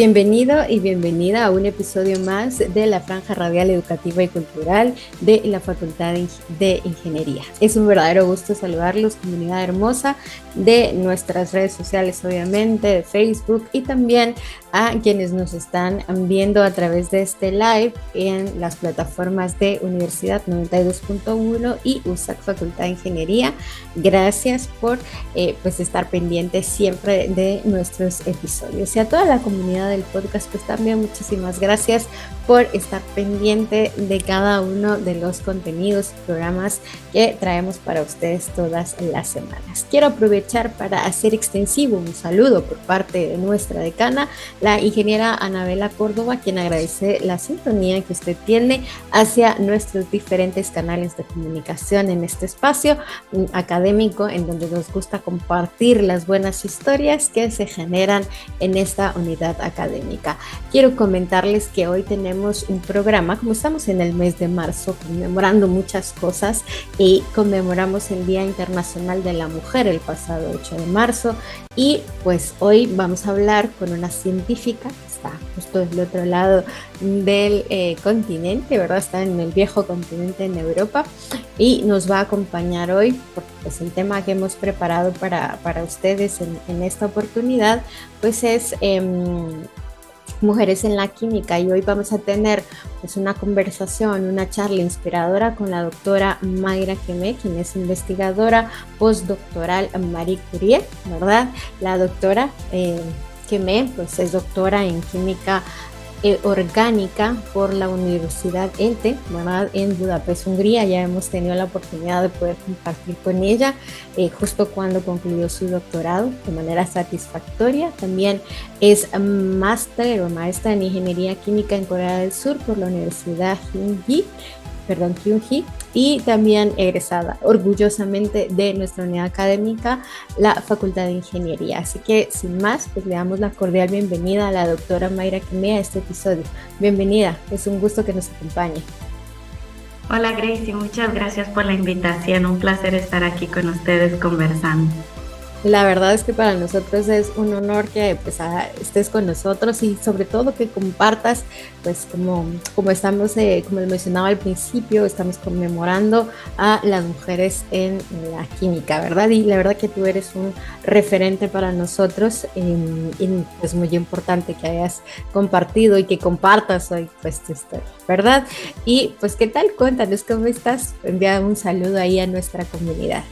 Bienvenido y bienvenida a un episodio más de la Franja Radial Educativa y Cultural de la Facultad de Ingeniería. Es un verdadero gusto saludarlos, comunidad hermosa de nuestras redes sociales, obviamente, de Facebook y también a quienes nos están viendo a través de este live en las plataformas de Universidad 92.1 y USAC Facultad de Ingeniería. Gracias por eh, pues estar pendientes siempre de nuestros episodios. Y a toda la comunidad del podcast, pues también muchísimas gracias por estar pendiente de cada uno de los contenidos y programas que traemos para ustedes todas las semanas. Quiero aprovechar para hacer extensivo un saludo por parte de nuestra decana la ingeniera Anabela Córdoba, quien agradece la sintonía que usted tiene hacia nuestros diferentes canales de comunicación en este espacio académico en donde nos gusta compartir las buenas historias que se generan en esta unidad académica. Quiero comentarles que hoy tenemos un programa, como estamos en el mes de marzo conmemorando muchas cosas y conmemoramos el Día Internacional de la Mujer el pasado 8 de marzo y pues hoy vamos a hablar con una científica que está justo del otro lado del eh, continente, ¿verdad? Está en el viejo continente en Europa y nos va a acompañar hoy porque pues, el tema que hemos preparado para, para ustedes en, en, esta oportunidad pues es... Eh, Mujeres en la Química y hoy vamos a tener pues, una conversación, una charla inspiradora con la doctora Mayra Quemé, quien es investigadora postdoctoral Marie Curie, ¿verdad? La doctora eh, pues, es doctora en Química orgánica por la Universidad ELTE, ¿verdad? En Budapest, Hungría. Ya hemos tenido la oportunidad de poder compartir con ella eh, justo cuando concluyó su doctorado de manera satisfactoria. También es máster o maestra en Ingeniería Química en Corea del Sur por la Universidad Hyunji, perdón, Kyunhee y también egresada orgullosamente de nuestra unidad académica, la Facultad de Ingeniería. Así que sin más, pues le damos la cordial bienvenida a la doctora Mayra Quimea a este episodio. Bienvenida, es un gusto que nos acompañe. Hola Gracie, muchas gracias por la invitación, un placer estar aquí con ustedes conversando. La verdad es que para nosotros es un honor que pues, estés con nosotros y sobre todo que compartas, pues como, como estamos, eh, como mencionaba al principio, estamos conmemorando a las mujeres en la química, ¿verdad? Y la verdad que tú eres un referente para nosotros em, y es muy importante que hayas compartido y que compartas hoy pues tu historia, ¿verdad? Y pues, ¿qué tal? Cuéntanos cómo estás. Envía un saludo ahí a nuestra comunidad.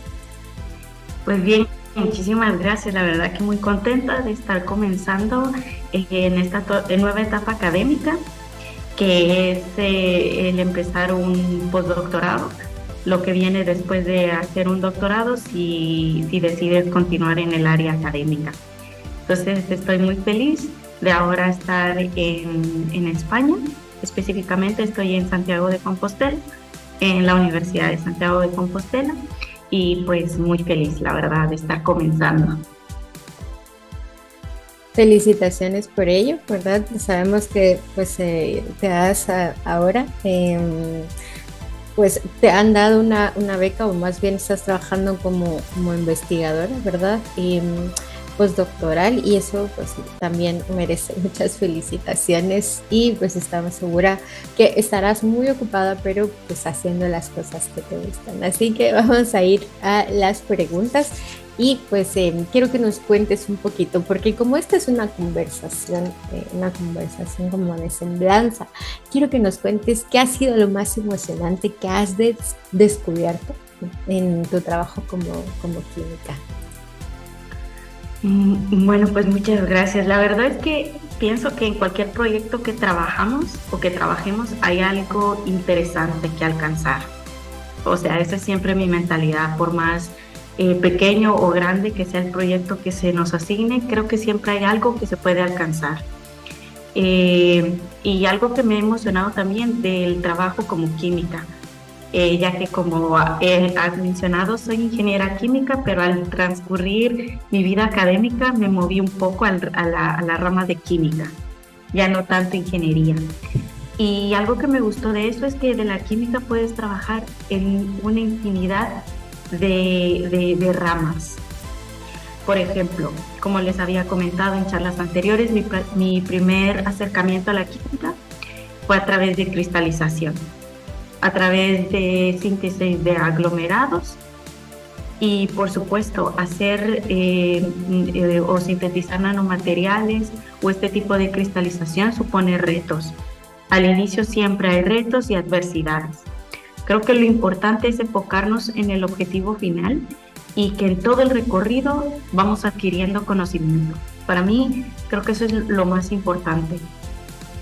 Pues bien, Muchísimas gracias, la verdad que muy contenta de estar comenzando en esta nueva etapa académica, que es eh, el empezar un postdoctorado, lo que viene después de hacer un doctorado si, si decides continuar en el área académica. Entonces estoy muy feliz de ahora estar en España, específicamente estoy en Santiago de Compostela, en la Universidad de Santiago de Compostela y pues muy feliz, la verdad, de estar comenzando. Felicitaciones por ello, ¿verdad? Sabemos que pues eh, te das ahora, em, pues te han dado una, una, beca o más bien estás trabajando como, como investigadora, ¿verdad? Y, postdoctoral y eso pues también merece muchas felicitaciones y pues estamos segura que estarás muy ocupada pero pues haciendo las cosas que te gustan. Así que vamos a ir a las preguntas y pues em, quiero que nos cuentes un poquito, porque como esta es una conversación, eh, una conversación como de semblanza, quiero que nos cuentes qué ha sido lo más emocionante que has descubierto en tu trabajo como, como química. Mm, bueno, pues muchas gracias. La verdad es que pienso que en cualquier proyecto que trabajamos o que trabajemos hay algo interesante que alcanzar. O sea, esa es siempre mi mentalidad, por más eh, pequeño o grande que sea el proyecto que se nos asigne, creo que siempre hay algo que se puede alcanzar. Eh, y algo que me ha emocionado también del trabajo como química eh, ya que como eh, has mencionado, soy ingeniera química, pero al transcurrir mi vida académica me moví un poco a, la, rama de química, ya no tanto ingeniería. Y algo que me gustó de eso es que de la química puedes trabajar en una infinidad de, de ramas. Por ejemplo, como les había comentado en charlas anteriores, mi, mi primer acercamiento a la química fue a través de cristalización, a través de síntesis de aglomerados y por supuesto hacer eh, eh, o sintetizar nanomateriales o este tipo de cristalización supone retos. Al inicio siempre hay retos y adversidades. Creo que lo importante es enfocarnos en el objetivo final y que en todo el recorrido vamos adquiriendo conocimiento. Para mí creo que eso es lo más importante.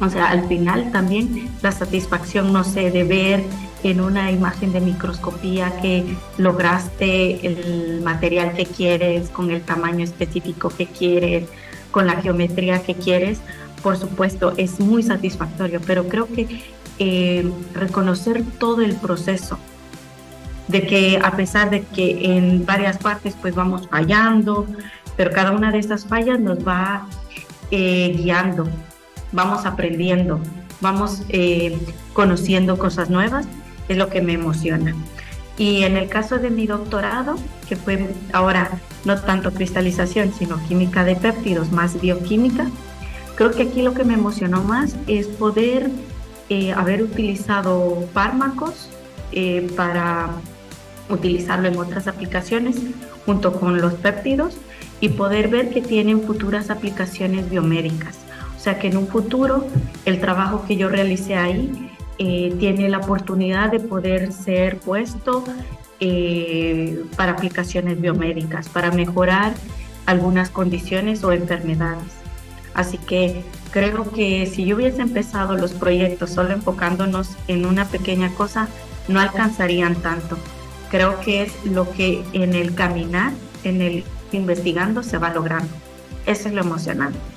O sea, al final también la satisfacción, no sé, de ver en una imagen de microscopía que lograste el material que quieres, con el tamaño específico que quieres, con la geometría que quieres, por supuesto, es muy satisfactorio, pero creo que eh, reconocer todo el proceso, de que a pesar de que en varias partes pues vamos fallando, pero cada una de estas fallas nos va eh, guiando vamos aprendiendo, vamos eh, conociendo cosas nuevas, es lo que me emociona. Y en el caso de mi doctorado, que fue ahora no tanto cristalización, sino química de péptidos más bioquímica, creo que aquí lo que me emocionó más es poder eh, haber utilizado fármacos eh, para utilizarlo en otras aplicaciones junto con los péptidos y poder ver que tienen futuras aplicaciones biomédicas sea que en un futuro el trabajo que yo realicé ahí eh, tiene la oportunidad de poder ser puesto eh, para aplicaciones biomédicas, para mejorar algunas condiciones o enfermedades. Así que creo que si yo hubiese empezado los proyectos solo enfocándonos en una pequeña cosa, no alcanzarían tanto. Creo que es lo que en el caminar, en el investigando, se va logrando. Eso es lo emocionante.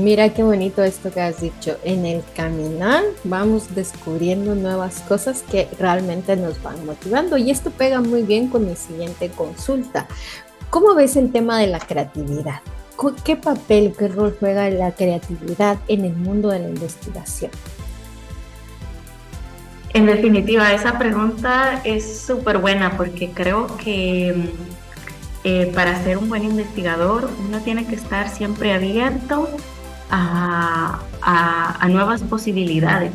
Mira qué bonito esto que has dicho. En el caminar vamos descubriendo nuevas cosas que realmente nos van motivando y esto pega muy bien con mi siguiente consulta. ¿Cómo ves el tema de la creatividad? ¿Qué papel, qué rol juega la creatividad en el mundo de la investigación? En definitiva, esa pregunta es súper buena porque creo que eh, para ser un buen investigador uno tiene que estar siempre abierto a, nuevas posibilidades.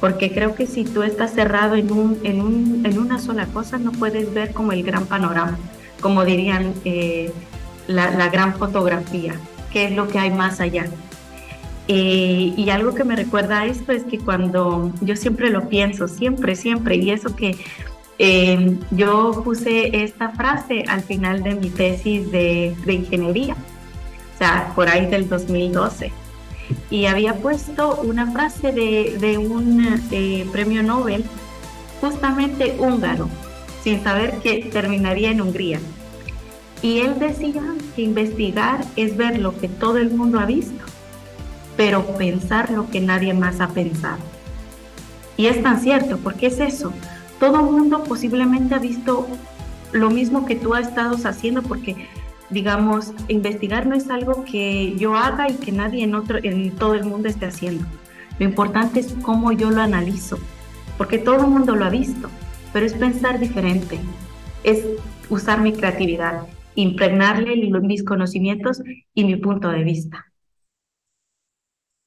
Porque creo que si tú estás cerrado en, un, en, un, en una sola cosa, no puedes ver como el gran panorama, como dirían eh, la, gran fotografía, qué es lo que hay más allá. Eh, y algo que me recuerda a esto es que cuando yo siempre lo pienso, siempre, siempre, y eso que eh, yo puse esta frase al final de mi tesis de, de ingeniería o sea, por ahí del 2012. Y había puesto una frase de, de un eh, premio Nobel, justamente húngaro, sin saber que terminaría en Hungría. Y él decía que investigar es ver lo que todo el mundo ha visto, pero pensar lo que nadie más ha pensado. Y es tan cierto, porque es eso. Todo el mundo posiblemente ha visto lo mismo que tú has estado haciendo, porque digamos, investigar no es algo que yo haga y que nadie en, otro, en todo el mundo esté haciendo. Lo importante es cómo yo lo analizo, porque todo el mundo lo ha visto, pero es pensar diferente, es usar mi creatividad, impregnarle mis conocimientos y mi punto de vista.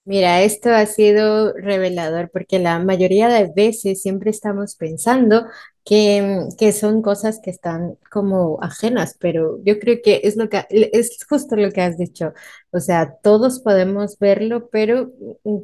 Mira, esto ha sido revelador porque la mayoría de veces siempre estamos pensando que, que, son cosas que están como ajenas, pero yo creo que es lo que es justo lo que has dicho. O sea, todos podemos verlo, pero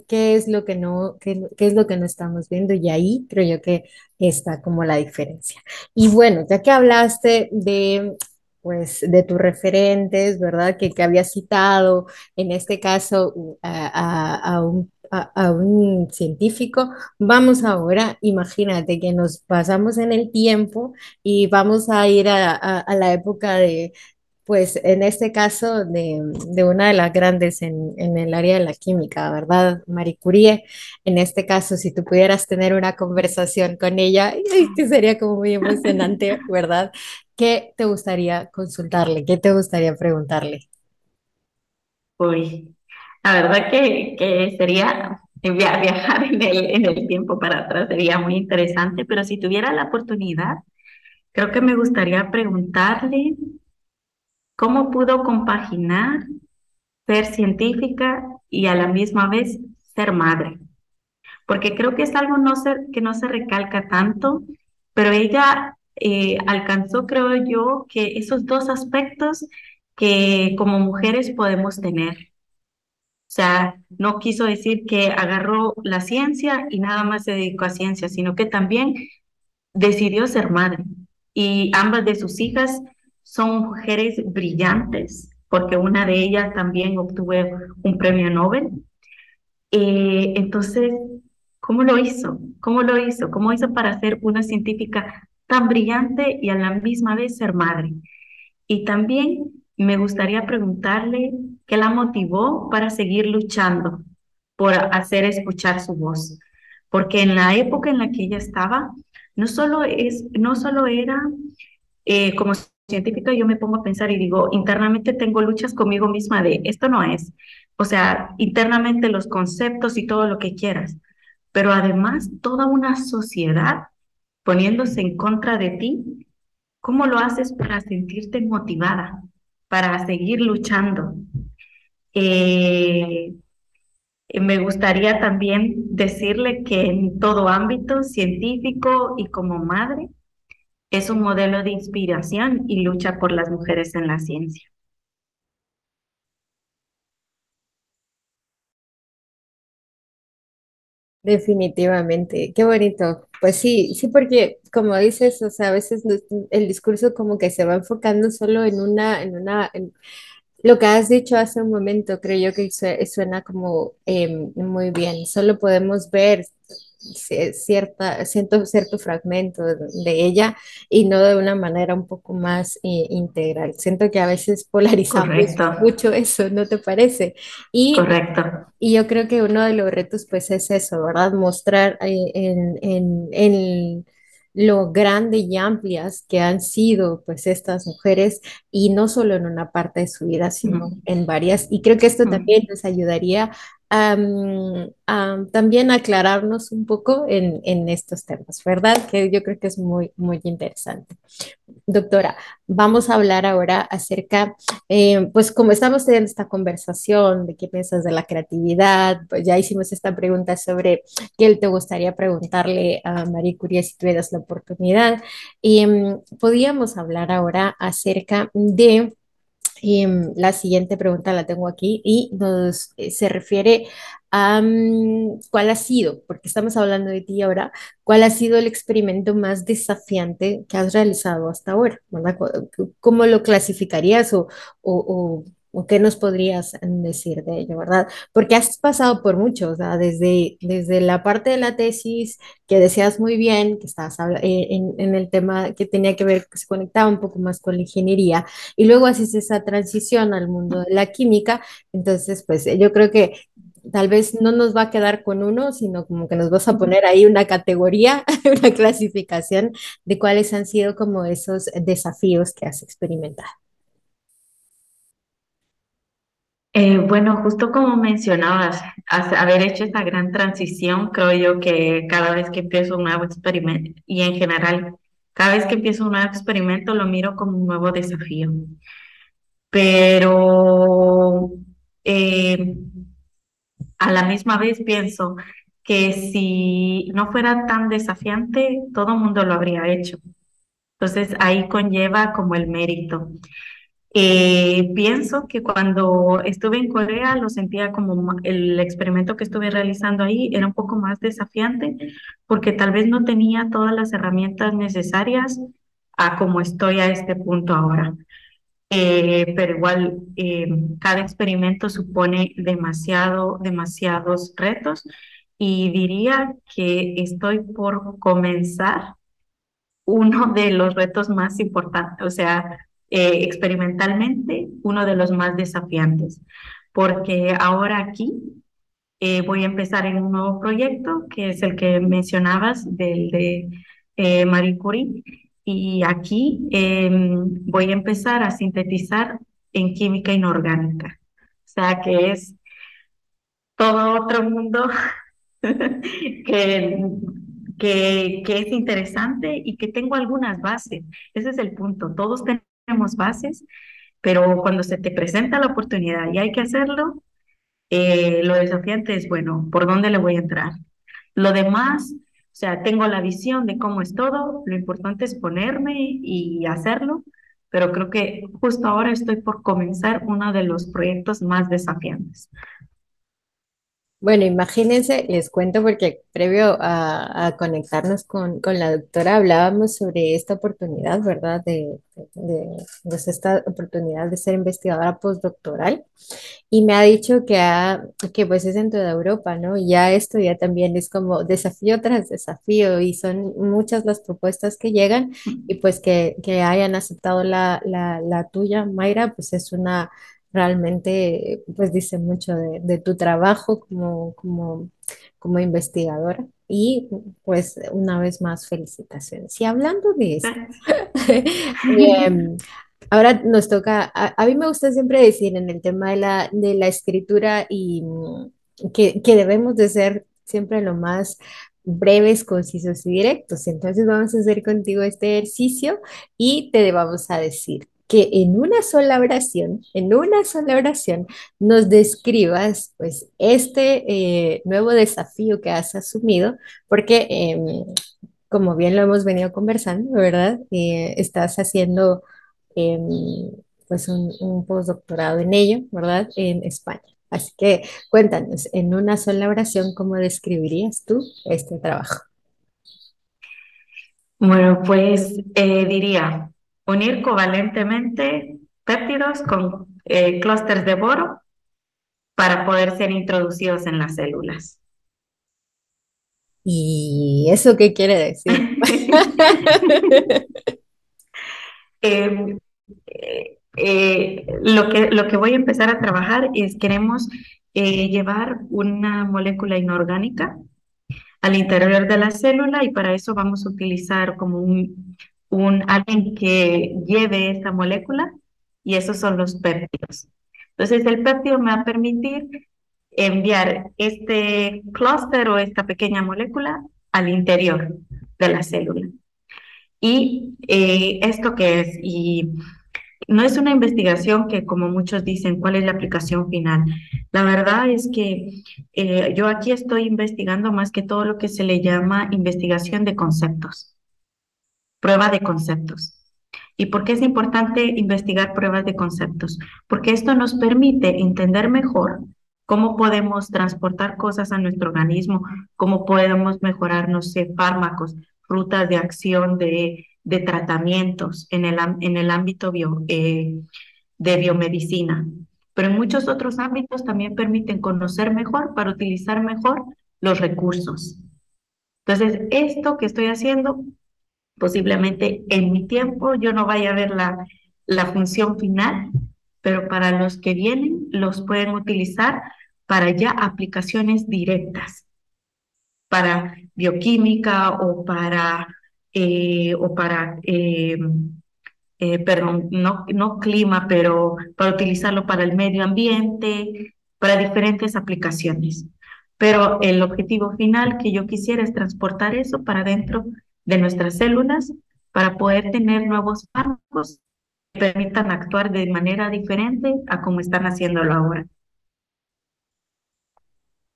¿qué es lo que no, qué, qué es lo que no estamos viendo? Y ahí creo yo que está como la diferencia. Y bueno, ya que hablaste de pues de tus referentes, ¿verdad? Que, que había citado, en este caso, a, un, a, un, científico. Vamos ahora, imagínate que nos pasamos en el tiempo y vamos a ir a, la época de, pues en este caso de, de, una de las grandes en, en, el área de la química, ¿verdad? Marie Curie. En este caso, si tú pudieras tener una conversación con ella, que sería como muy emocionante, ¿verdad? ¿qué te gustaría consultarle? ¿Qué te gustaría preguntarle? Uy, la verdad que, que sería viajar en el, en el tiempo para atrás, sería muy interesante, pero si tuviera la oportunidad, creo que me gustaría preguntarle cómo pudo compaginar ser científica y a la misma vez ser madre. Porque creo que es algo no que no se recalca tanto, pero ella eh, alcanzó, creo yo, que esos dos aspectos que como mujeres podemos tener. Sea, no quiso decir que agarró la ciencia y nada más se dedicó a ciencia, sino que también decidió ser madre. Y ambas de sus hijas son mujeres brillantes, porque una de ellas también obtuvo un premio Nobel. Eh, entonces, ¿cómo lo hizo? ¿Cómo lo hizo? ¿Cómo hizo para ser una científica tan brillante y a la misma vez ser madre? Y también me gustaría preguntarle qué la motivó para seguir luchando por hacer escuchar su voz. Porque en la época en la que ella estaba, no solo, es, no solo era eh, como científica yo me pongo a pensar y digo, internamente tengo luchas conmigo misma de esto no es. O sea, internamente los conceptos y todo lo que quieras, pero además toda una sociedad poniéndose en contra de ti, ¿cómo lo haces para sentirte motivada, para seguir luchando? Eh, me gustaría también decirle que en todo ámbito científico y como madre, es un modelo de inspiración y lucha por las mujeres en la ciencia. Definitivamente, qué bonito. Pues sí, sí, porque como dices, o sea, a veces el discurso como que se va enfocando solo en una, en una, lo que has dicho hace un momento, creo yo que suena como em, muy bien. Solo podemos ver cierta, cierto, cierto fragmento de ella y no de una manera un poco más eh, integral. Siento que a veces polarizamos mucho eso, ¿no te parece? Y, Correcto. Y yo creo que uno de los retos pues es eso, ¿verdad? Mostrar eh, en, en, en lo grande y amplias que han sido pues estas mujeres y no solo en una parte de su vida, sino en varias. Y creo que esto también nos ayudaría a también aclararnos un poco en, en, estos temas, ¿verdad? Que yo creo que es muy, muy interesante. Doctora, vamos a hablar ahora acerca, eh, pues como estamos teniendo esta conversación de qué piensas de la creatividad, pues ya hicimos esta pregunta sobre qué te gustaría preguntarle a María Curie si tuvieras la oportunidad. Y um, podíamos hablar ahora acerca de mm, la siguiente pregunta la tengo aquí y nos eh, se refiere a mm, cuál ha sido, porque estamos hablando de ti ahora, cuál ha sido el experimento más desafiante que has realizado hasta ahora, ¿Cómo lo clasificarías ¿O qué nos podrías decir de ello, verdad? Porque has pasado por mucho, o sea, desde, desde la parte de la tesis que decías muy bien, que estabas eh, en, en, el tema que tenía que ver, que se conectaba un poco más con la ingeniería, y luego haces esa transición al mundo de la química, entonces, pues yo creo que tal vez no nos va a quedar con uno, sino como que nos vas a poner ahí una categoría, una clasificación de cuáles han sido como esos desafíos que has experimentado. Eh, bueno, justo como mencionabas, haber hecho esa gran transición, creo yo que cada vez que empiezo un nuevo experimento, y en general, cada vez que empiezo un nuevo experimento lo miro como un nuevo desafío. Pero eh, a la misma vez pienso que si no fuera tan desafiante, todo el mundo lo habría hecho. Entonces ahí conlleva como el mérito. Eh, pienso que cuando estuve en Corea lo sentía como el experimento que estuve realizando ahí era un poco más desafiante porque tal vez no tenía todas las herramientas necesarias a como estoy a este punto ahora. Eh, pero igual eh, cada experimento supone demasiado, demasiados retos y diría que estoy por comenzar uno de los retos más importantes, o sea, eh, experimentalmente uno de los más desafiantes, porque ahora aquí eh, voy a empezar en un nuevo proyecto, que es el que mencionabas, del de eh, Marie Curie, y aquí em, voy a empezar a sintetizar en química inorgánica, o sea que es todo otro mundo que que, que es interesante y que tengo algunas bases. Ese es el punto. Todos tenemos bases, pero cuando se te presenta la oportunidad y hay que hacerlo, eh, lo desafiante es, bueno, ¿por dónde le voy a entrar? Lo demás, o sea, tengo la visión de cómo es todo, lo importante es ponerme y hacerlo, pero creo que justo ahora estoy por comenzar uno de los proyectos más desafiantes. Bueno, imagínense, les cuento porque previo a, conectarnos con, la doctora hablábamos sobre esta oportunidad, ¿verdad? De, pues, esta oportunidad de ser investigadora postdoctoral y me ha dicho que, que pues es dentro de Europa, ¿no? Ya esto ya también es como desafío tras desafío y son muchas las propuestas que llegan y pues que, hayan aceptado la, la tuya, Mayra, pues es una realmente pues dice mucho de, tu trabajo como, como, como, investigadora y pues una vez más felicitaciones. Y hablando de esto, em, ahora nos toca, a, mí me gusta siempre decir en el tema de la, de la escritura y mm, que, que debemos de ser siempre lo más breves, concisos y directos. Entonces vamos a hacer contigo este ejercicio y te vamos a decir que en una sola oración, en una sola oración, nos describas pues este eh, nuevo desafío que has asumido, porque em, como bien lo hemos venido conversando, ¿verdad? Eh, estás haciendo em, pues un, un, postdoctorado en ello, ¿verdad? En España. Así que cuéntanos, en una sola oración, ¿cómo describirías tú este trabajo? Bueno, pues eh, diría, unir covalentemente péptidos con eh, clústeres de boro para poder ser introducidos en las células. ¿Y eso qué quiere decir? Em, eh, lo, que, lo que voy a empezar a trabajar es queremos eh, llevar una molécula inorgánica al interior de la célula y para eso vamos a utilizar como un, un, alguien que lleve esta molécula y esos son los péptidos. Entonces, el péptido me va a permitir enviar este clúster o esta pequeña molécula al interior de la célula. ¿Y eh, esto qué es? Y no es una investigación que, como muchos dicen, cuál es la aplicación final. La verdad es que eh, yo aquí estoy investigando más que todo lo que se le llama investigación de conceptos prueba de conceptos. ¿Y por qué es importante investigar pruebas de conceptos? Porque esto nos permite entender mejor cómo podemos transportar cosas a nuestro organismo, cómo podemos mejorar, no sé, fármacos, rutas de acción de, de tratamientos en el, en el ámbito eh, de biomedicina. Pero en muchos otros ámbitos también permiten conocer mejor para utilizar mejor los recursos. Entonces, esto que estoy haciendo posiblemente en mi tiempo yo no vaya a ver la, la función final, pero para los que vienen los pueden utilizar para ya aplicaciones directas, para bioquímica o para, eh, o para eh, eh, perdón, no, no clima, pero para utilizarlo para el medio ambiente, para diferentes aplicaciones. Pero el objetivo final que yo quisiera es transportar eso para dentro de nuestras células para poder tener nuevos fármacos que permitan actuar de manera diferente a como están haciéndolo ahora.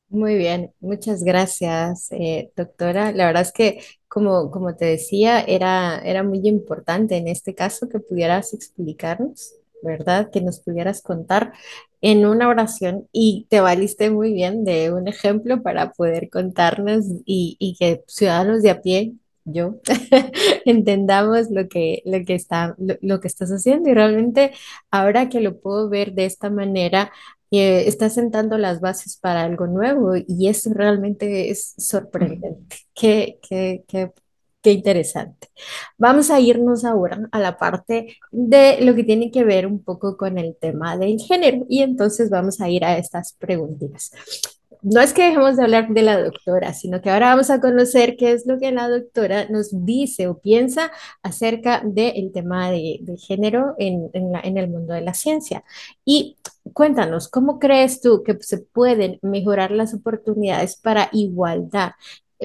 Muy bien, muchas gracias, eh, doctora. La verdad es que, como, como te decía, era, era muy importante en este caso que pudieras explicarnos, ¿verdad? Que nos pudieras contar en una oración y te valiste muy bien de un ejemplo para poder contarnos y, y que ciudadanos de a pie yo, entendamos lo que, lo, que está, lo, que estás haciendo y realmente ahora que lo puedo ver de esta manera, eh, estás sentando las bases para algo nuevo y eso realmente es sorprendente. Qué, qué, qué, qué interesante. Vamos a irnos ahora a la parte de lo que tiene que ver un poco con el tema del género y entonces vamos a ir a estas preguntas no es que dejemos de hablar de la doctora, sino que ahora vamos a conocer qué es lo que la doctora nos dice o piensa acerca del tema de, género en, en, el mundo de la ciencia. Y cuéntanos, ¿cómo crees tú que se pueden mejorar las oportunidades para igualdad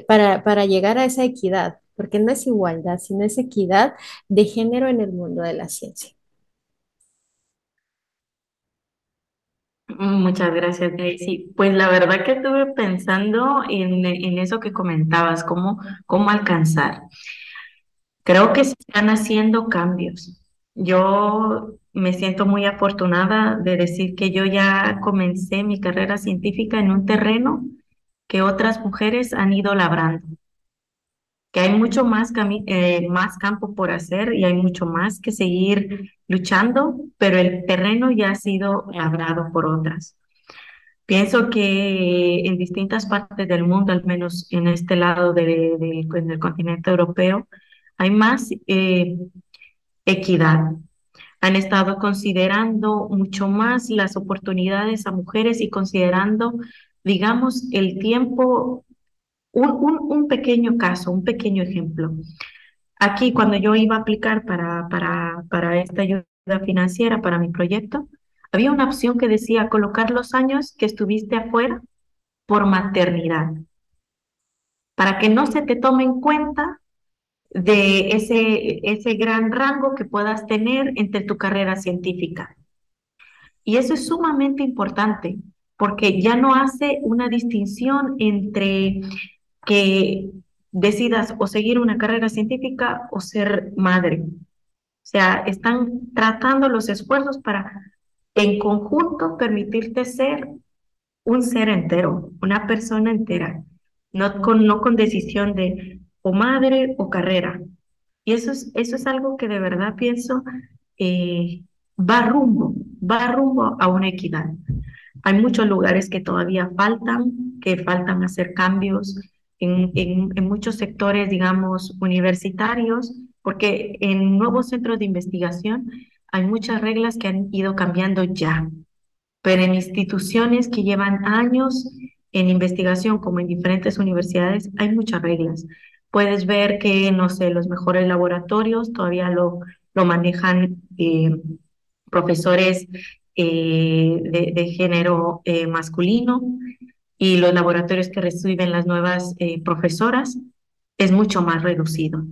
para, para llegar a esa equidad, porque no es igualdad, sino es equidad de género en el mundo de la ciencia. Muchas gracias, Daisy. Pues la verdad que estuve pensando en, en eso que comentabas, cómo, cómo alcanzar. Creo que se están haciendo cambios. Yo me siento muy afortunada de decir que yo ya comencé mi carrera científica en un terreno que otras mujeres han ido labrando, que hay mucho más, cami- eh, más campo por hacer y hay mucho más que seguir luchando, pero el terreno ya ha sido labrado por otras. Pienso que en distintas partes del mundo, al menos en este lado de, de- en el continente europeo, hay más eh, equidad. Han estado considerando mucho más las oportunidades a mujeres y considerando, digamos, el tiempo, un, un, un pequeño caso, un pequeño ejemplo. Aquí, cuando yo iba a aplicar para, para, para esta ayuda financiera, para mi proyecto, había una opción que decía colocar los años que estuviste afuera por maternidad, para que no se te tome en cuenta de ese, ese gran rango que puedas tener entre tu carrera científica. Y eso es sumamente importante, porque ya no hace una distinción entre que decidas o seguir una carrera científica o ser madre. O sea, están tratando los esfuerzos para en conjunto permitirte ser un ser entero, una persona entera, no con, no con decisión de o madre o carrera. Y eso es, eso es algo que de verdad pienso eh, va rumbo, va rumbo a una equidad. Hay muchos lugares que todavía faltan, que faltan hacer cambios en, en, en muchos sectores, digamos, universitarios, porque en nuevos centros de investigación hay muchas reglas que han ido cambiando ya, pero en instituciones que llevan años en investigación, como en diferentes universidades, hay muchas reglas. Puedes ver que, no sé, los mejores laboratorios todavía lo, lo manejan eh, profesores eh, de, de, género eh, masculino y los laboratorios que reciben las nuevas eh, profesoras es mucho más reducido.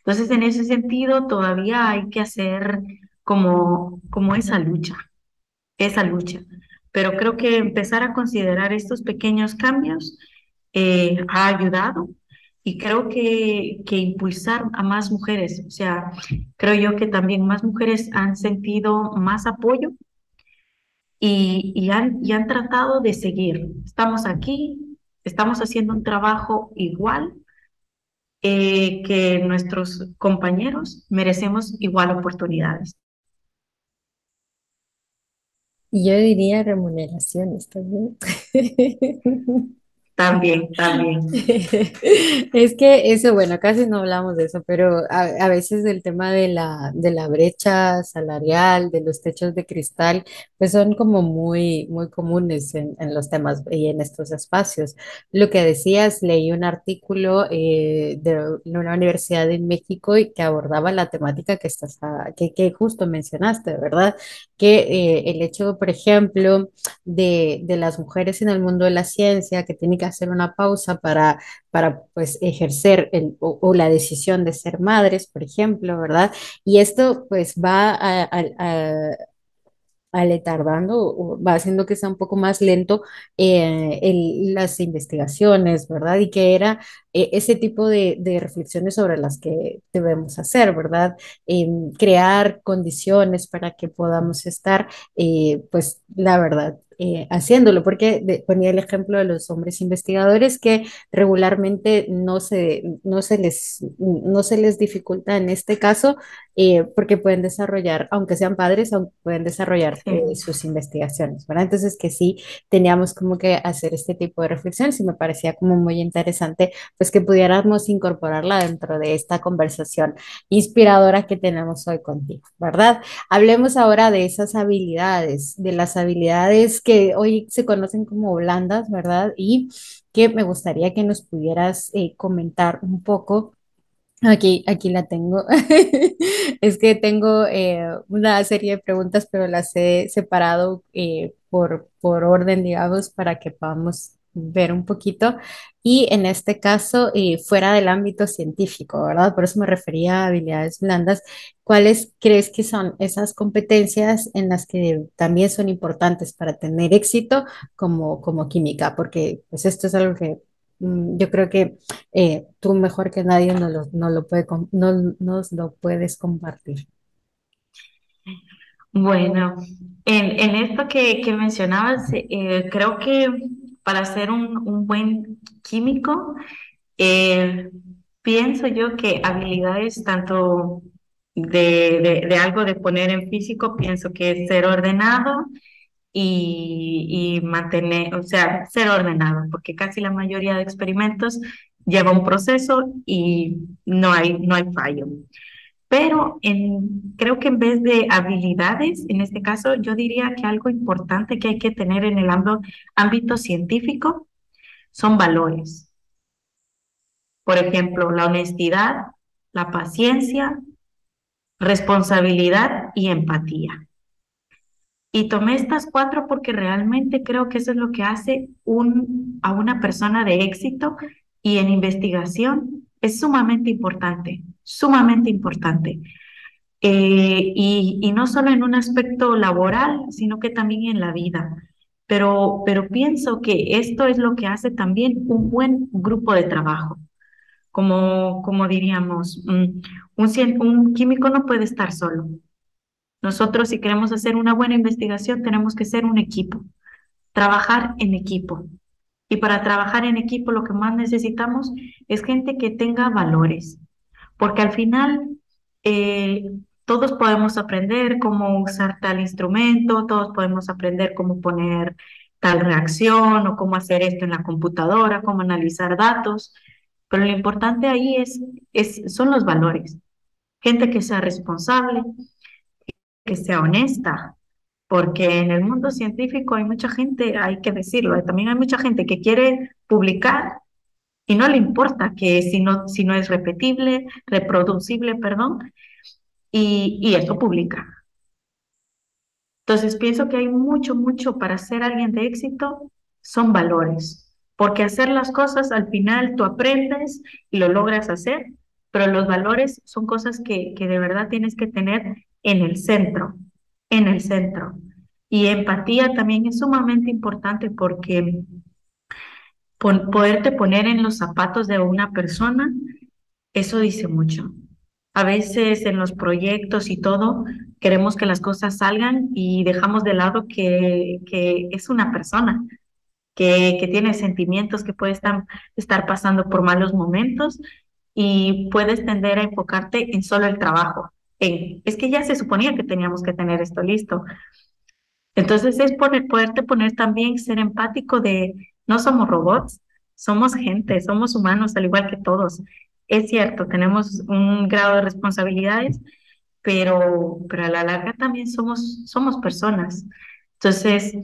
Entonces, en ese sentido, todavía hay que hacer como, como esa lucha, esa lucha. Pero creo que empezar a considerar estos pequeños cambios eh, ha ayudado y creo que, que impulsar a más mujeres, o sea, creo yo que también más mujeres han sentido más apoyo y, y, han, y han tratado de seguir. Estamos aquí, estamos haciendo un trabajo igual eh, que nuestros compañeros, merecemos igual oportunidades. Y yo diría remuneraciones también. También, también. Es que eso, bueno, casi no hablamos de eso, pero a, a veces el tema de la, de la brecha salarial, de los techos de cristal, pues son como muy, muy comunes en, en los temas y en estos espacios. Lo que decías, leí un artículo eh, de una universidad en México y que abordaba la temática que estás, a- que, que justo mencionaste, ¿verdad? Que eh, el hecho, por ejemplo, de, de las mujeres en el mundo de la ciencia que tienen que hacer una pausa para, para pues, ejercer el, o, la decisión de ser madres, por ejemplo, ¿verdad? Y esto pues va a, a- aletardando o va haciendo que sea un poco más lento eh, el- las investigaciones, ¿verdad? Y que era eh, ese tipo de, de reflexiones sobre las que debemos hacer, ¿verdad? Em, crear condiciones para que podamos estar, eh, pues, la verdad. Eh, haciéndolo, porque de- ponía el ejemplo de los hombres investigadores que regularmente no se, no se les, no se les dificulta en este caso eh, porque pueden desarrollar, aunque sean padres, aun- pueden desarrollar eh, sus investigaciones, ¿verdad? Entonces que sí, teníamos como que hacer este tipo de reflexiones y me parecía como muy interesante, pues que pudiéramos incorporarla dentro de esta conversación inspiradora que tenemos hoy contigo, ¿verdad? Hablemos ahora de esas habilidades, de las habilidades que hoy se conocen como blandas, ¿verdad? Y que me gustaría que nos pudieras eh, comentar un poco Aquí, aquí la tengo. Es que tengo eh, una serie de preguntas, pero las he separado eh, por, por orden, digamos, para que podamos ver un poquito. Y en este caso, eh, fuera del ámbito científico, ¿verdad? Por eso me refería a habilidades blandas. ¿Cuáles crees que son esas competencias en las que también son importantes para tener éxito como, como química? Porque pues esto es algo que mm, yo creo que eh, tú mejor que nadie no lo, no lo, no, nos lo puedes compartir. Bueno, en, en esto que, que mencionabas, eh, creo que para ser un, buen químico, eh, pienso yo que habilidades tanto de algo de poner en físico, pienso que es ser ordenado y, y mantener, o sea, ser ordenado, porque casi la mayoría de experimentos lleva un proceso y no hay, no hay fallo. Pero en, creo que en vez de habilidades, en este caso, yo diría que algo importante que hay que tener en el ámbito, científico son valores. Por ejemplo, la honestidad, la paciencia, responsabilidad y empatía. Y tomé estas cuatro porque realmente creo que eso es lo que hace un, a una persona de éxito y en investigación es sumamente importante, sumamente importante. Eh, y, y no solo en un aspecto laboral, sino que también en la vida. Pero, pero pienso que esto es lo que hace también un buen grupo de trabajo. Como, como diríamos, mm, un, un químico no puede estar solo. Nosotros, si queremos hacer una buena investigación, tenemos que ser un equipo, trabajar en equipo. Y para trabajar en equipo, lo que más necesitamos es gente que tenga valores, porque al final eh, todos podemos aprender cómo usar tal instrumento, todos podemos aprender cómo poner tal reacción o cómo hacer esto en la computadora, cómo analizar datos, pero lo importante ahí es, es, son los valores. Gente que sea responsable, que sea honesta, porque en el mundo científico hay mucha gente, hay que decirlo, también hay mucha gente que quiere publicar y no le importa que si no, si no es repetible, reproducible, perdón, y, y eso publica. Entonces pienso que hay mucho, mucho para ser alguien de éxito, son valores, porque hacer las cosas al final tú aprendes y lo logras hacer, pero los valores son cosas que, que de verdad tienes que tener en el centro, en el centro. Y empatía también es sumamente importante porque pon- poderte poner en los zapatos de una persona, eso dice mucho. A veces en los proyectos y todo, queremos que las cosas salgan y dejamos de lado que, que es una persona, que, que tiene sentimientos, que puede estar, estar pasando por malos momentos y puedes tender a enfocarte en solo el trabajo. Es que ya se suponía que teníamos que tener esto listo. Entonces es poner, poderte poner también, ser empático de no somos robots, somos gente, somos humanos al igual que todos. Es cierto, tenemos un grado de responsabilidades, pero, pero a la larga también somos, somos personas. Entonces,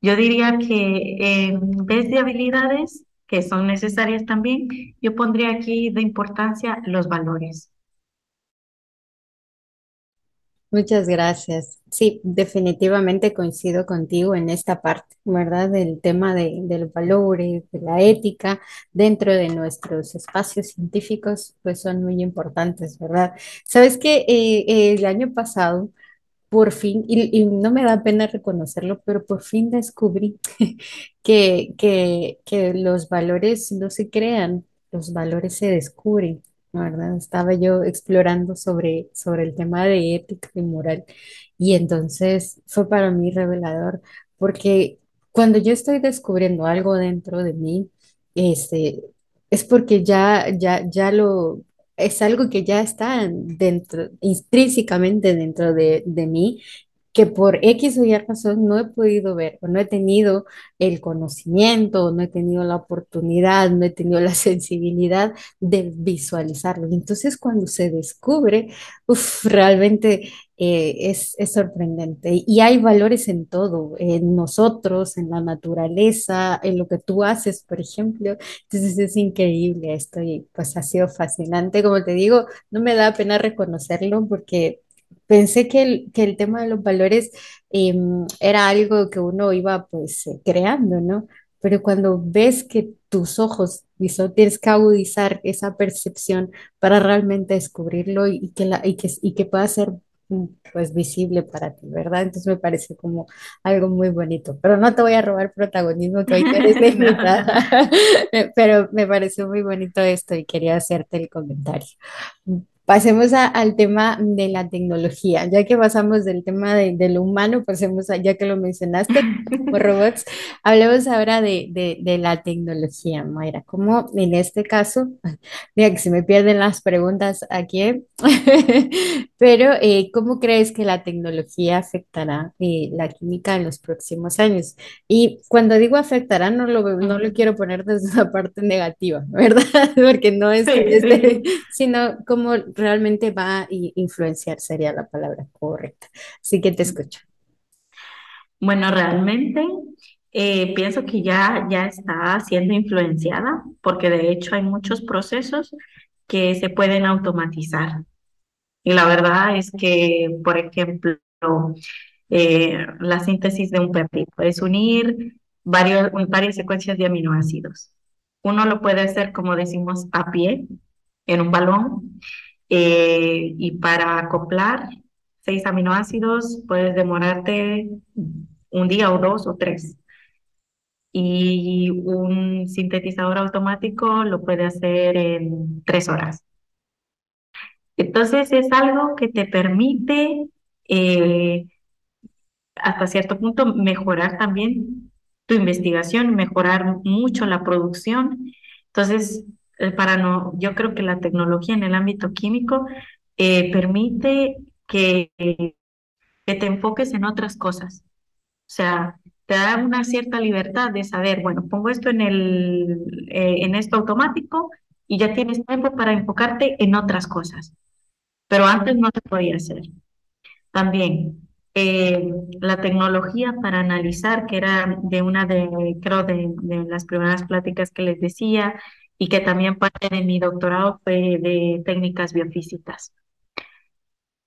yo diría que en vez de habilidades, que son necesarias también, yo pondría aquí de importancia los valores. Muchas gracias. Sí, definitivamente coincido contigo en esta parte, ¿verdad? Del tema de, de los valores, de la ética dentro de nuestros espacios científicos, pues son muy importantes, ¿verdad? Sabes que eh, el año pasado por fin, y, y no me da pena reconocerlo, pero por fin descubrí que, que, que los valores no se crean, los valores se descubren, Estaba yo explorando sobre, sobre el tema de ética y moral. Y entonces fue para mí revelador, porque cuando yo estoy descubriendo algo dentro de mí, este, es porque ya, ya, ya lo es algo que ya está dentro, intrínsecamente dentro de, de mí, que por X o Y razón no he podido ver, o no he tenido el conocimiento, no he tenido la oportunidad, no he tenido la sensibilidad de visualizarlo. Entonces, cuando se descubre, uf, realmente eh, es, es sorprendente. Y hay valores en todo, en nosotros, en la naturaleza, en lo que tú haces, por ejemplo. Entonces es increíble esto y pues ha sido fascinante. Como te digo, no me da pena reconocerlo porque pensé que el, que el tema de los valores em, era algo que uno iba pues eh, creando, ¿no? pero cuando ves que tus ojos, tienes que agudizar esa percepción para realmente descubrirlo y, que, la, y, que, y que pueda ser mm, pues visible para ti, ¿verdad? Entonces me parece como algo muy bonito, pero no te voy a robar protagonismo que hoy eres invitada, pero me pareció muy bonito esto y quería hacerte el comentario. Pasemos al tema de la tecnología. Ya que pasamos del tema de, lo humano, pasemos a, ya que lo mencionaste, como robots, hablemos ahora de, de, la tecnología, Mayra. ¿Cómo en este caso, mira que se me pierden las preguntas aquí, pero eh, ¿cómo crees que la tecnología afectará eh, la química en los próximos años? Y cuando digo afectará, no lo, no lo quiero poner desde la parte negativa, ¿verdad? Porque no es, este, sino como realmente va a influenciar, sería la palabra correcta. Así que te escucho. Bueno, realmente eh, pienso que ya, ya está siendo influenciada, porque de hecho hay muchos procesos que se pueden automatizar. Y la verdad es que, por ejemplo, eh, la síntesis de un péptido es unir varios, varias secuencias de aminoácidos. Uno lo puede hacer, como decimos, a pie, en un balón, eh, y para acoplar seis aminoácidos puedes demorarte un día o dos o tres. Y un sintetizador automático lo puede hacer en tres horas. Entonces es algo que te permite eh, hasta cierto punto mejorar también tu investigación, mejorar mucho la producción. Entonces, para no, yo creo que la tecnología en el ámbito químico eh, permite que, que, te enfoques en otras cosas. O sea, te da una cierta libertad de saber, bueno, pongo esto en, el, eh, en esto automático y ya tienes tiempo para enfocarte en otras cosas. Pero antes no se podía hacer. También, la tecnología para analizar, que era de una de, creo, de, de las primeras pláticas que les decía, y que también parte de mi doctorado fue de técnicas biofísicas.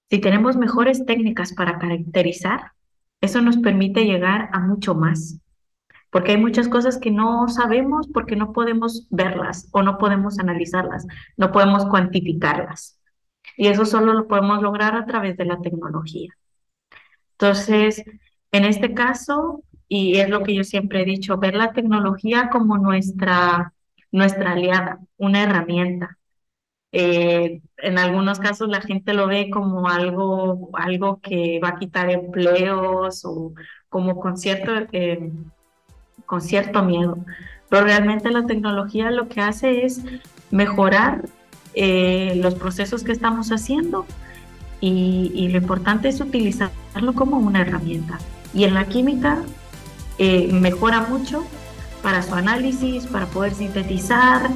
Si tenemos mejores técnicas para caracterizar, eso nos permite llegar a mucho más, porque hay muchas cosas que no sabemos porque no podemos verlas o no podemos analizarlas, no podemos cuantificarlas. Y eso solo lo podemos lograr a través de la tecnología. Entonces, en este caso, y es lo que yo siempre he dicho, ver la tecnología como nuestra nuestra aliada, una herramienta. Eh, en algunos casos la gente lo ve como algo, algo que va a quitar empleos o como con cierto, eh, con cierto miedo. Pero realmente la tecnología lo que hace es mejorar eh, los procesos que estamos haciendo y, y, lo importante es utilizarlo como una herramienta. Y en la química mejora mucho para su análisis, para poder sintetizar.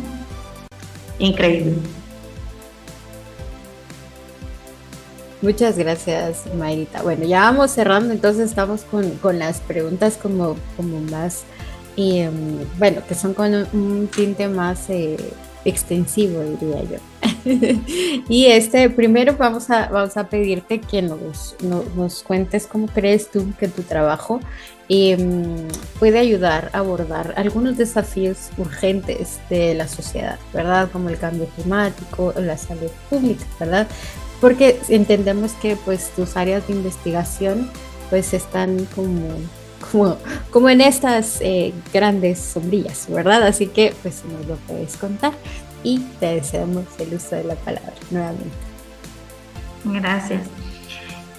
Increíble. Muchas gracias, Mayrita. Bueno, ya vamos cerrando, entonces estamos con, con las preguntas como, como más, em, bueno, que son con un tinte más eh, extensivo, diría yo. y este, primero vamos a, vamos a pedirte que nos, nos, cuentes cómo crees tú que tu trabajo em, puede ayudar a abordar algunos desafíos urgentes de la sociedad, ¿verdad? Como el cambio climático, la salud pública, ¿verdad? Porque entendemos que pues tus áreas de investigación pues están como como, como en estas eh, grandes sombrillas, ¿verdad? Así que pues nos lo puedes contar y te deseamos el uso de la palabra nuevamente. Gracias.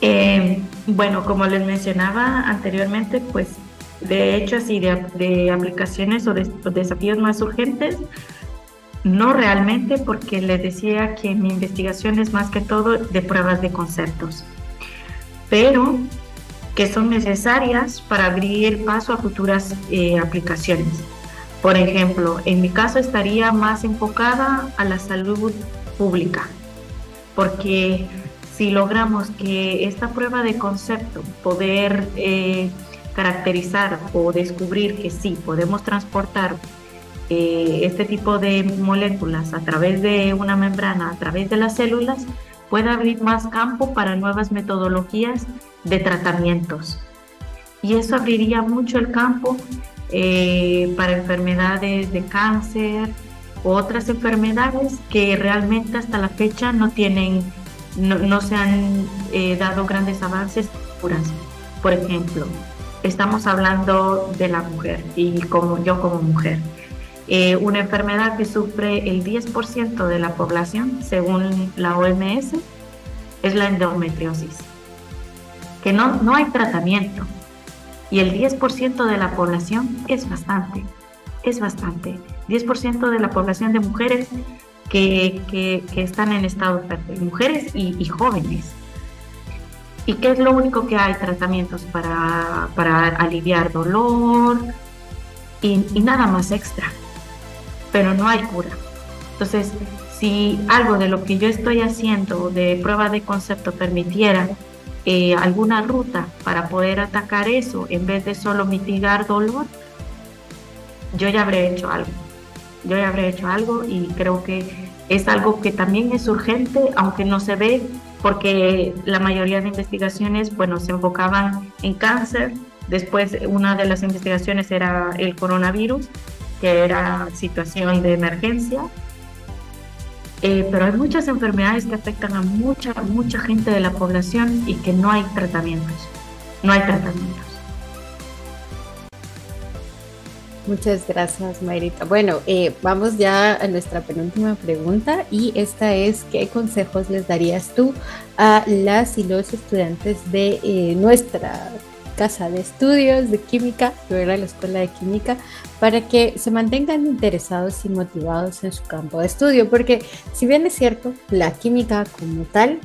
Eh, bueno, como les mencionaba anteriormente, pues de hecho así de, aplicaciones o de desafíos más urgentes, no realmente porque les decía que mi investigación es más que todo de pruebas de conceptos, pero que son necesarias para abrir paso a futuras eh, aplicaciones. Por ejemplo, en mi caso estaría más enfocada a la salud pública, porque si logramos que esta prueba de concepto, poder eh, caracterizar o descubrir que sí, podemos transportar eh, este tipo de moléculas a través de una membrana, a través de las células, puede abrir más campo para nuevas metodologías de tratamientos. Y eso abriría mucho el campo eh, para enfermedades de cáncer u otras enfermedades que realmente hasta la fecha no tienen, no, se han eh, dado grandes avances curas. Por ejemplo, estamos hablando de la mujer y como yo como mujer. Eh, una enfermedad que sufre el 10% de la población, según la OMS, es la endometriosis, que no, no hay tratamiento. Y el 10% de la población es bastante, es bastante. 10% de la población de mujeres que, que, están en estado fértil, mujeres y, y, jóvenes. ¿Y qué es lo único que hay? Tratamientos para, para aliviar dolor y, nada más extra pero no hay cura. Entonces, si algo de lo que yo estoy haciendo de prueba de concepto permitiera eh, alguna ruta para poder atacar eso en vez de solo mitigar dolor, yo ya habré hecho algo. Yo ya habré hecho algo y creo que es algo que también es urgente, aunque no se ve, porque la mayoría de investigaciones, bueno, se enfocaban en cáncer. Después, una de las investigaciones era el coronavirus, que era situación de emergencia. Eh, pero hay muchas enfermedades que afectan a mucha, mucha gente de la población y que no hay tratamientos. No hay tratamientos. Muchas gracias, Mayrita. Bueno, eh, vamos ya a nuestra penúltima pregunta y esta es, ¿qué consejos les darías tú a las y los estudiantes de eh, nuestra casa de estudios de química, era la escuela de química, para que se mantengan interesados y motivados en su campo de estudio, porque si bien es cierto, la química como tal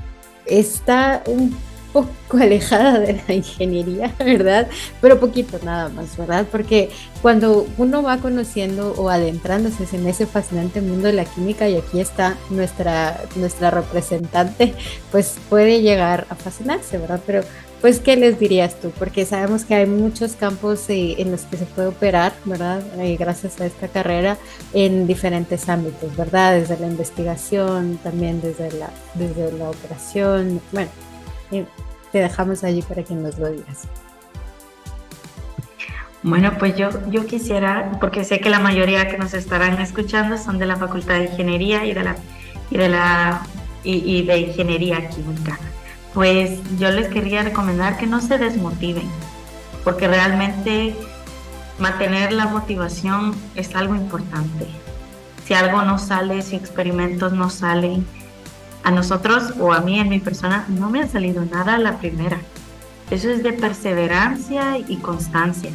está un poco alejada de la ingeniería, ¿verdad? Pero poquito nada más, ¿verdad? Porque cuando uno va conociendo o adentrándose en ese fascinante mundo de la química, y aquí está nuestra, nuestra representante, pues puede llegar a fascinarse, ¿verdad? Pero pues, ¿qué les dirías tú? Porque sabemos que hay muchos campos eh, en los que se puede operar, ¿verdad? Eh, gracias a esta carrera en diferentes ámbitos, ¿verdad? Desde la investigación, también desde la, desde la operación. Bueno, te dejamos allí para que nos lo digas. Bueno, pues yo, yo quisiera, porque sé que la mayoría que nos estarán escuchando son de la Facultad de Ingeniería y de la, y de, la, y de Ingeniería Química pues yo les quería recomendar que no se desmotiven, porque realmente mantener la motivación es algo importante. Si algo no sale, si experimentos no salen, a nosotros o a mí en mi persona no me ha salido nada la primera. Eso es de perseverancia y constancia,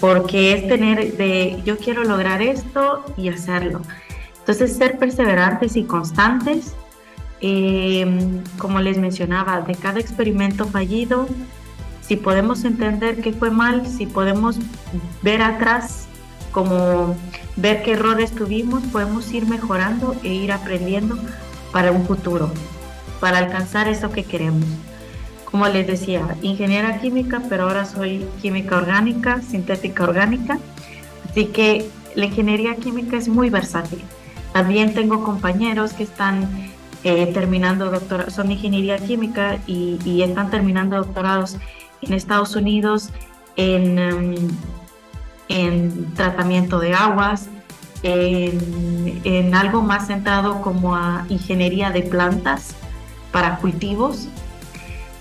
porque es tener de yo quiero lograr esto y hacerlo. Entonces ser perseverantes y constantes eh, como les mencionaba, de cada experimento fallido, si podemos entender qué fue mal, si podemos ver atrás, como ver qué errores tuvimos, podemos ir mejorando e ir aprendiendo para un futuro, para alcanzar eso que queremos. Como les decía, ingeniera química, pero ahora soy química orgánica, sintética orgánica, así que la ingeniería química es muy versátil. También tengo compañeros que están eh, terminando doctorado, son ingeniería química y, están terminando doctorados en Estados Unidos en, em, en tratamiento de aguas, en, algo más centrado como a ingeniería de plantas para cultivos.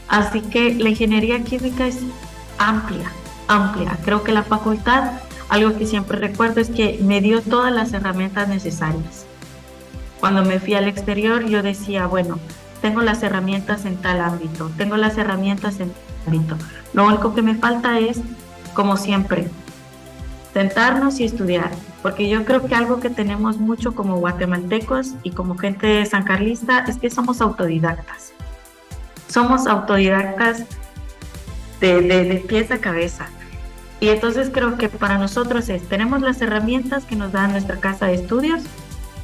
Así que la ingeniería química es amplia, amplia. Creo que la facultad, algo que siempre recuerdo es que me dio todas las herramientas necesarias cuando me fui al exterior, yo decía, bueno, tengo las herramientas en tal ámbito, tengo las herramientas en tal ámbito. Lo único que me falta es, como siempre, sentarnos y estudiar, porque yo creo que algo que tenemos mucho como guatemaltecos y como gente San Carlista es que somos autodidactas. Somos autodidactas de, pies a cabeza. Y entonces creo que para nosotros es, tenemos las herramientas que nos da nuestra casa de estudios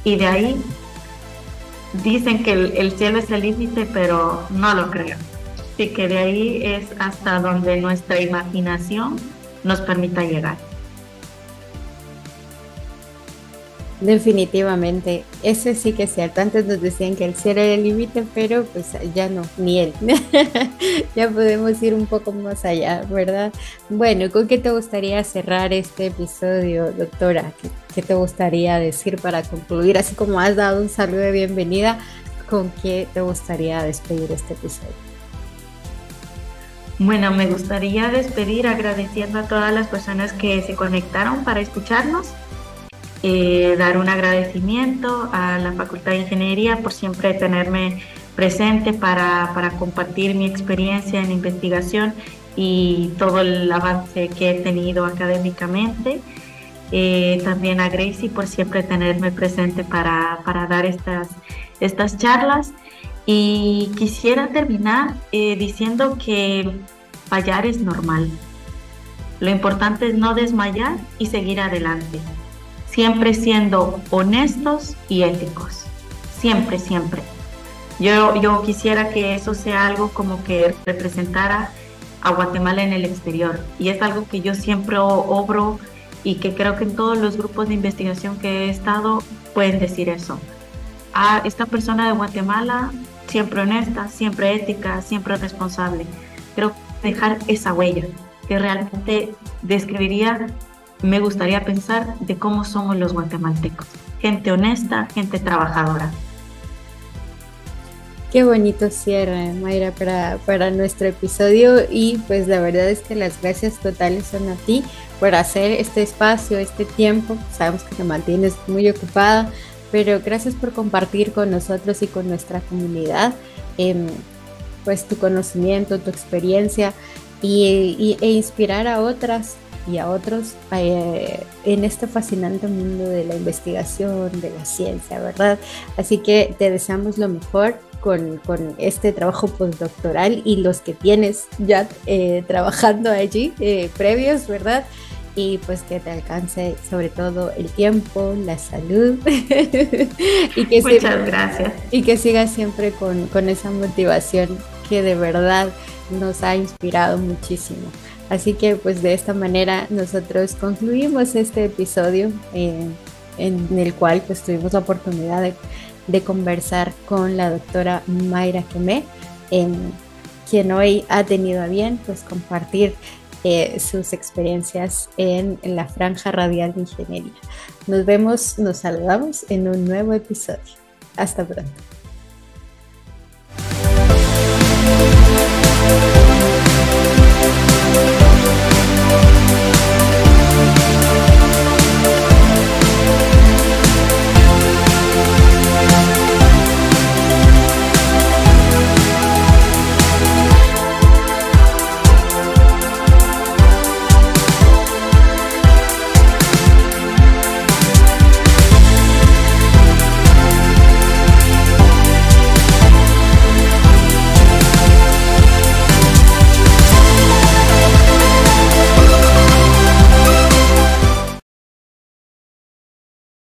y de ahí dicen que el, cielo es el límite, pero no lo creo. Así que de ahí es hasta donde nuestra imaginación nos permita llegar. Definitivamente, eso sí que es cierto. Antes nos decían que el cielo era el límite, pero pues ya no, ni él. ya podemos ir un poco más allá, ¿verdad? Bueno, ¿con qué te gustaría cerrar este episodio, doctora? ¿Qué, qué te gustaría decir para concluir? Así como has dado un saludo de bienvenida, ¿con qué te gustaría despedir este episodio? Bueno, me gustaría despedir agradeciendo a todas las personas que se conectaron para escucharnos eh, dar un agradecimiento a la Facultad de Ingeniería por siempre tenerme presente para, para compartir mi experiencia en investigación y todo el avance que he tenido académicamente. Eh, también a Gracie por siempre tenerme presente para, para dar estas, estas charlas. Y quisiera terminar eh, diciendo que fallar es normal. Lo importante es no desmayar y seguir adelante siempre siendo honestos y éticos. Siempre, siempre. Yo, yo quisiera que eso sea algo como que representara a Guatemala en el exterior. Y es algo que yo siempre obro y que creo que en todos los grupos de investigación que he estado pueden decir eso. A esta persona de Guatemala, siempre honesta, siempre ética, siempre responsable. Creo dejar esa huella que realmente describiría me gustaría pensar de cómo somos los guatemaltecos. Gente honesta, gente trabajadora. Qué bonito cierre, Mayra, para, para nuestro episodio y pues la verdad es que las gracias totales son a ti por hacer este espacio, este tiempo. Sabemos que te mantienes muy ocupada, pero gracias por compartir con nosotros y con nuestra comunidad em, pues tu conocimiento, tu experiencia y, e inspirar a otras y a otros eh, en este fascinante mundo de la investigación, de la ciencia, ¿verdad? Así que te deseamos lo mejor con, con este trabajo postdoctoral y los que tienes ya eh, trabajando allí eh, previos, ¿verdad? y pues que te alcance sobre todo el tiempo, la salud y que Muchas gracias. Y que sigas siempre con, con, esa motivación que de verdad nos ha inspirado muchísimo. Así que pues de esta manera nosotros concluimos este episodio eh, en el cual pues tuvimos la oportunidad de, conversar con la doctora Mayra Quemé, quien hoy ha tenido a bien pues compartir eh, sus experiencias en, en la franja radial de ingeniería. Nos vemos, nos saludamos en un nuevo episodio. Hasta pronto.